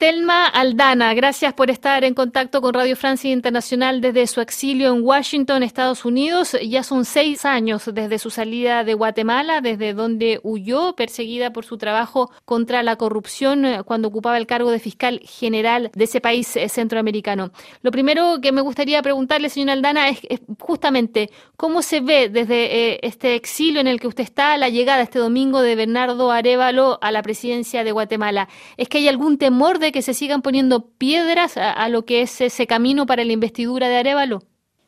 Telma Aldana, gracias por estar en contacto con Radio Francia Internacional desde su exilio en Washington, Estados Unidos. Ya son seis años desde su salida de Guatemala, desde donde huyó perseguida por su trabajo contra la corrupción eh, cuando ocupaba el cargo de fiscal general de ese país eh, centroamericano. Lo primero que me gustaría preguntarle, señora Aldana, es, justamente cómo se ve desde eh, este exilio en el que usted está la llegada este domingo de Bernardo Arevalo a la presidencia de Guatemala. ¿Es que hay algún temor de que se sigan poniendo piedras a, lo que es ese camino para la investidura de Arevalo?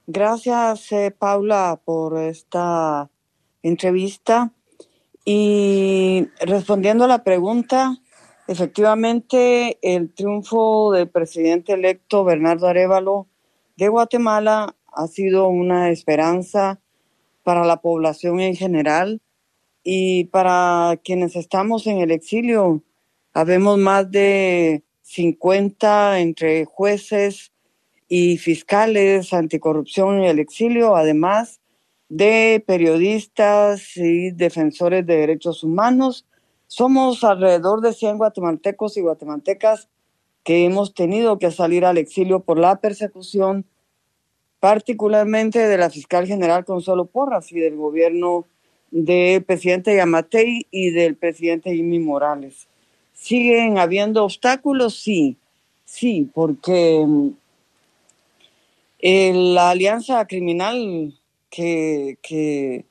Gracias, eh, Paula, por esta entrevista. Y respondiendo a la pregunta, efectivamente el triunfo del presidente electo Bernardo Arevalo de Guatemala ha sido una esperanza para la población en general y para quienes estamos en el exilio. Habemos más de 50 entre jueces y fiscales anticorrupción en el exilio, además de periodistas y defensores de derechos humanos. Somos alrededor de 100 guatemaltecos y guatemaltecas que hemos tenido que salir al exilio por la persecución, particularmente de la fiscal general Consuelo Porras y del gobierno del presidente Yamatei y del presidente Jimmy Morales. ¿Siguen habiendo obstáculos? Sí, sí, porque mm, la alianza criminal que,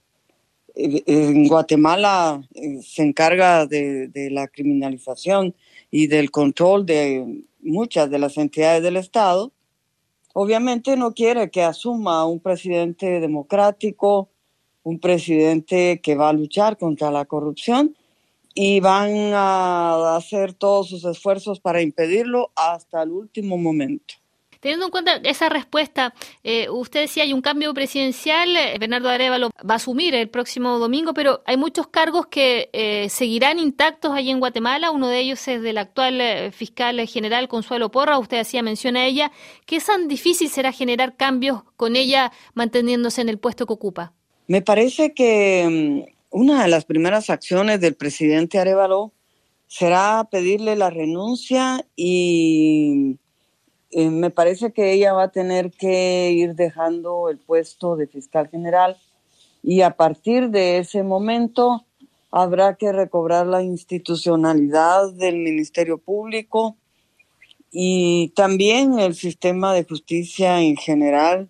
en Guatemala eh, se encarga de, la criminalización y del control de muchas de las entidades del Estado, obviamente no quiere que asuma un presidente democrático, un presidente que va a luchar contra la corrupción y van a hacer todos sus esfuerzos para impedirlo hasta el último momento. Teniendo en cuenta esa respuesta, eh, usted decía hay un cambio presidencial, eh, Bernardo Arevalo va a asumir el próximo domingo, pero hay muchos cargos que eh, seguirán intactos allí en Guatemala. Uno de ellos es del actual fiscal general Consuelo Porra, usted hacía mención a ella. ¿Qué tan difícil será generar cambios con ella manteniéndose en el puesto que ocupa? Me parece que mm, una de las primeras acciones del presidente Arevalo será pedirle la renuncia y eh, me parece que ella va a tener que ir dejando el puesto de fiscal general y a partir de ese momento habrá que recobrar la institucionalidad del Ministerio Público y también el sistema de justicia en general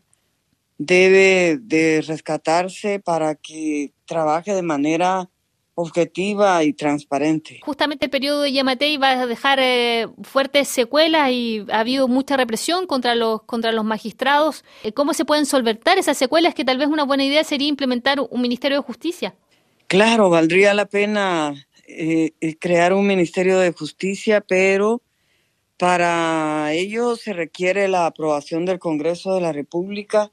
debe de rescatarse para que trabaje de manera objetiva y transparente. Justamente el periodo de Yamatei va a dejar eh, fuertes secuelas y ha habido mucha represión contra los contra los magistrados. Eh, ¿Cómo se pueden solventar esas secuelas? Que tal vez una buena idea sería implementar un Ministerio de Justicia. Claro, valdría la pena eh, crear un Ministerio de Justicia, pero para ello se requiere la aprobación del Congreso de la República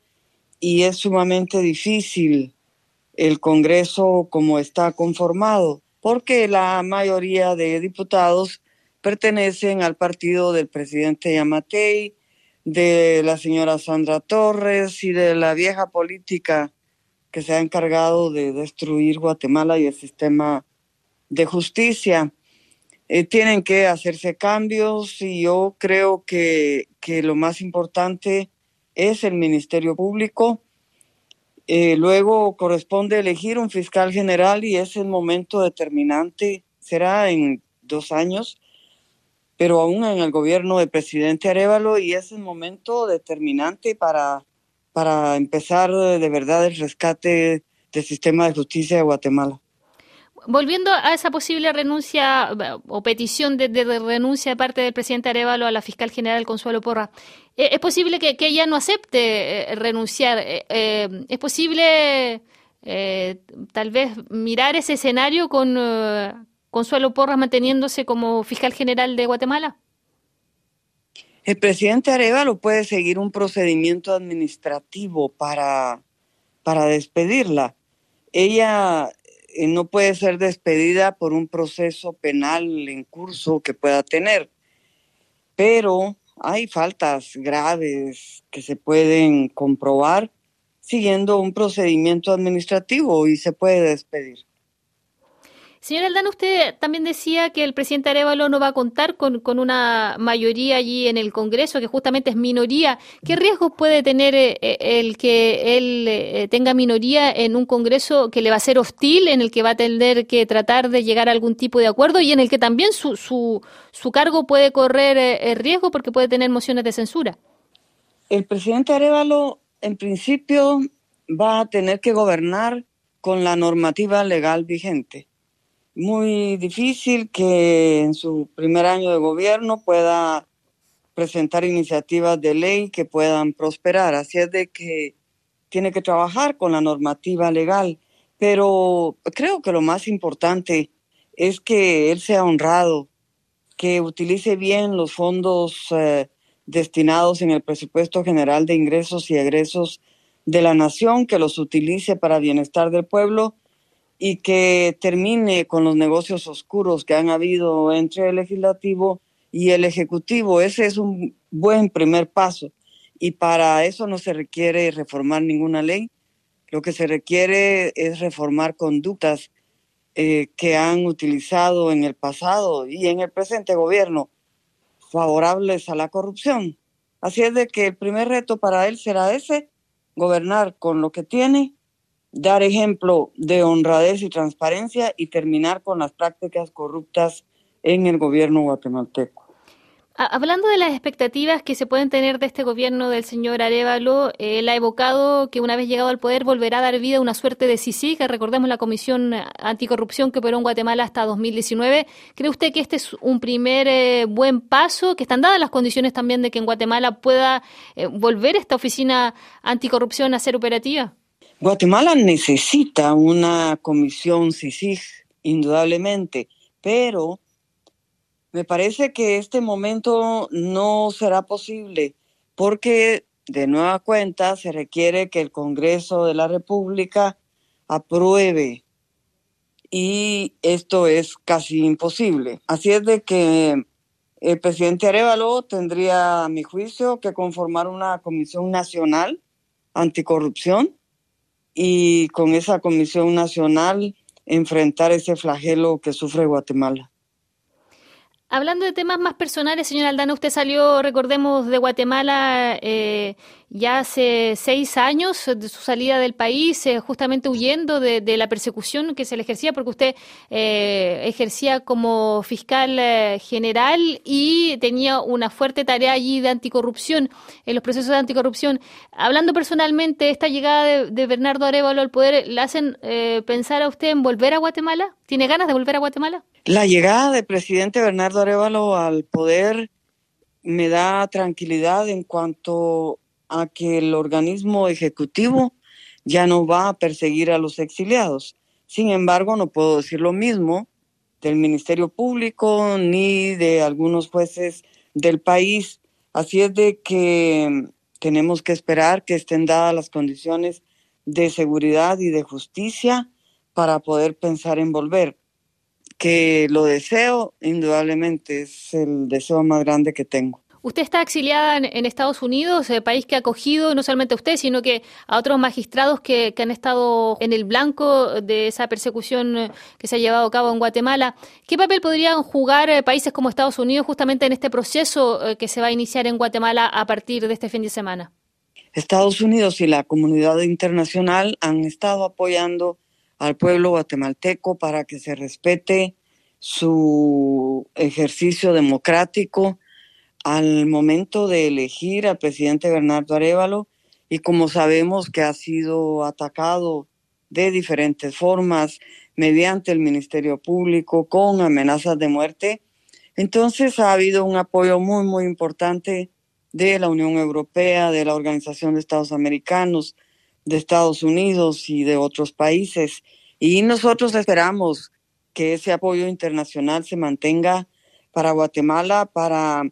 y es sumamente difícil el Congreso como está conformado, porque la mayoría de diputados pertenecen al partido del presidente Yamatei, de la señora Sandra Torres y de la vieja política que se ha encargado de destruir Guatemala y el sistema de justicia. Eh, tienen que hacerse cambios y yo creo que, que lo más importante es el Ministerio Público. Eh, luego corresponde elegir un fiscal general y es el momento determinante, será en dos años, pero aún en el gobierno del presidente Arevalo y es el momento determinante para, para empezar de verdad el rescate del sistema de justicia de Guatemala. Volviendo a esa posible renuncia o petición de, renuncia de parte del presidente Arevalo a la fiscal general Consuelo Porra, eh, ¿es posible que, ella no acepte eh, renunciar? Eh, ¿Es posible tal vez mirar ese escenario con Consuelo Porra manteniéndose como fiscal general de Guatemala? El presidente Arevalo puede seguir un procedimiento administrativo para, para despedirla. Ella eh, no puede ser despedida por un proceso penal en curso que pueda tener. Pero hay faltas graves que se pueden comprobar siguiendo un procedimiento administrativo y se puede despedir. Señor Aldana, usted también decía que el presidente Arevalo no va a contar con, una mayoría allí en el Congreso, que justamente es minoría. ¿Qué riesgos puede tener eh, eh, el que él eh, tenga minoría en un Congreso que le va a ser hostil, en el que va a tener que tratar de llegar a algún tipo de acuerdo y en el que también su, su, su cargo puede correr riesgo porque puede tener mociones de censura? El presidente Arevalo, en principio, va a tener que gobernar con la normativa legal vigente muy difícil que en su primer año de gobierno pueda presentar iniciativas de ley que puedan prosperar. Así es de que tiene que trabajar con la normativa legal. Pero creo que lo más importante es que él sea honrado, que utilice bien los fondos eh, destinados en el presupuesto general de ingresos y egresos de la nación, que los utilice para bienestar del pueblo y que termine con los negocios oscuros que han habido entre el legislativo y el ejecutivo. Ese es un buen primer paso y para eso no se requiere reformar ninguna ley. Lo que se requiere es reformar conductas eh, que han utilizado en el pasado y en el presente gobierno favorables a la corrupción. Así es de que el primer reto para él será ese, gobernar con lo que tiene dar ejemplo de honradez y transparencia y terminar con las prácticas corruptas en el gobierno guatemalteco. Hablando de las expectativas que se pueden tener de este gobierno del señor Arevalo, él ha evocado que una vez llegado al poder volverá a dar vida a una suerte de que recordemos la Comisión Anticorrupción que operó en Guatemala hasta 2019. ¿Cree usted que este es un primer eh, buen paso, que están dadas las condiciones también de que en Guatemala pueda eh, volver esta oficina anticorrupción a ser operativa? Guatemala necesita una comisión CICIG, indudablemente, pero me parece que este momento no será posible porque de nueva cuenta se requiere que el Congreso de la República apruebe y esto es casi imposible. Así es de que el presidente Arevalo tendría, a mi juicio, que conformar una comisión nacional anticorrupción y con esa Comisión Nacional enfrentar ese flagelo que sufre Guatemala. Hablando de temas más personales, señor Aldana, usted salió, recordemos, de Guatemala eh, ya hace seis años de su salida del país, eh, justamente huyendo de, la persecución que se le ejercía, porque usted eh, ejercía como fiscal general y tenía una fuerte tarea allí de anticorrupción, en los procesos de anticorrupción. Hablando personalmente, esta llegada de, de Bernardo Arevalo al poder, ¿le hacen pensar a usted en volver a Guatemala? ¿Tiene ganas de volver a Guatemala? La llegada del presidente Bernardo Arevalo al poder me da tranquilidad en cuanto a que el organismo ejecutivo ya no va a perseguir a los exiliados. Sin embargo, no puedo decir lo mismo del Ministerio Público ni de algunos jueces del país. Así es de que tenemos que esperar que estén dadas las condiciones de seguridad y de justicia para poder pensar en volver que lo deseo, indudablemente es el deseo más grande que tengo. Usted está exiliada en, Estados Unidos, el país que ha acogido no solamente a usted, sino que a otros magistrados que, han estado en el blanco de esa persecución eh, que se ha llevado a cabo en Guatemala. ¿Qué papel podrían jugar eh, países como Estados Unidos justamente en este proceso eh, que se va a iniciar en Guatemala a partir de este fin de semana? Estados Unidos y la comunidad internacional han estado apoyando al pueblo guatemalteco para que se respete su ejercicio democrático al momento de elegir al presidente Bernardo Arevalo. Y como sabemos que ha sido atacado de diferentes formas mediante el Ministerio Público con amenazas de muerte, entonces ha habido un apoyo muy, muy importante de la Unión Europea, de la Organización de Estados Americanos, de Estados Unidos y de otros países. Y nosotros esperamos que ese apoyo internacional se mantenga para Guatemala para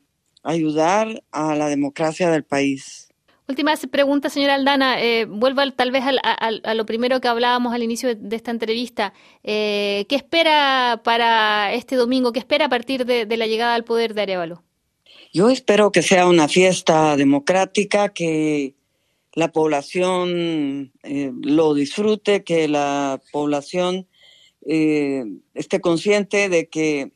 ayudar a la democracia del país. Última pregunta, señora Aldana. Eh, vuelvo tal vez a, lo primero que hablábamos al inicio de, esta entrevista. Eh, ¿Qué espera para este domingo? ¿Qué espera a partir de, la llegada al poder de Arevalo? Yo espero que sea una fiesta democrática, que la población eh, lo disfrute, que la población eh, esté consciente de que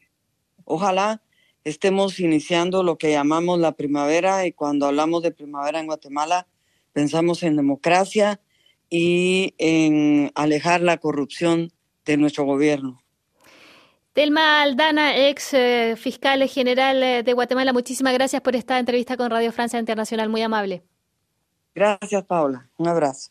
ojalá estemos iniciando lo que llamamos la primavera y cuando hablamos de primavera en Guatemala pensamos en democracia y en alejar la corrupción de nuestro gobierno. Telma Aldana, ex eh, fiscal general de Guatemala, muchísimas gracias por esta entrevista con Radio Francia Internacional, muy amable. Gracias, Paula. Un abrazo.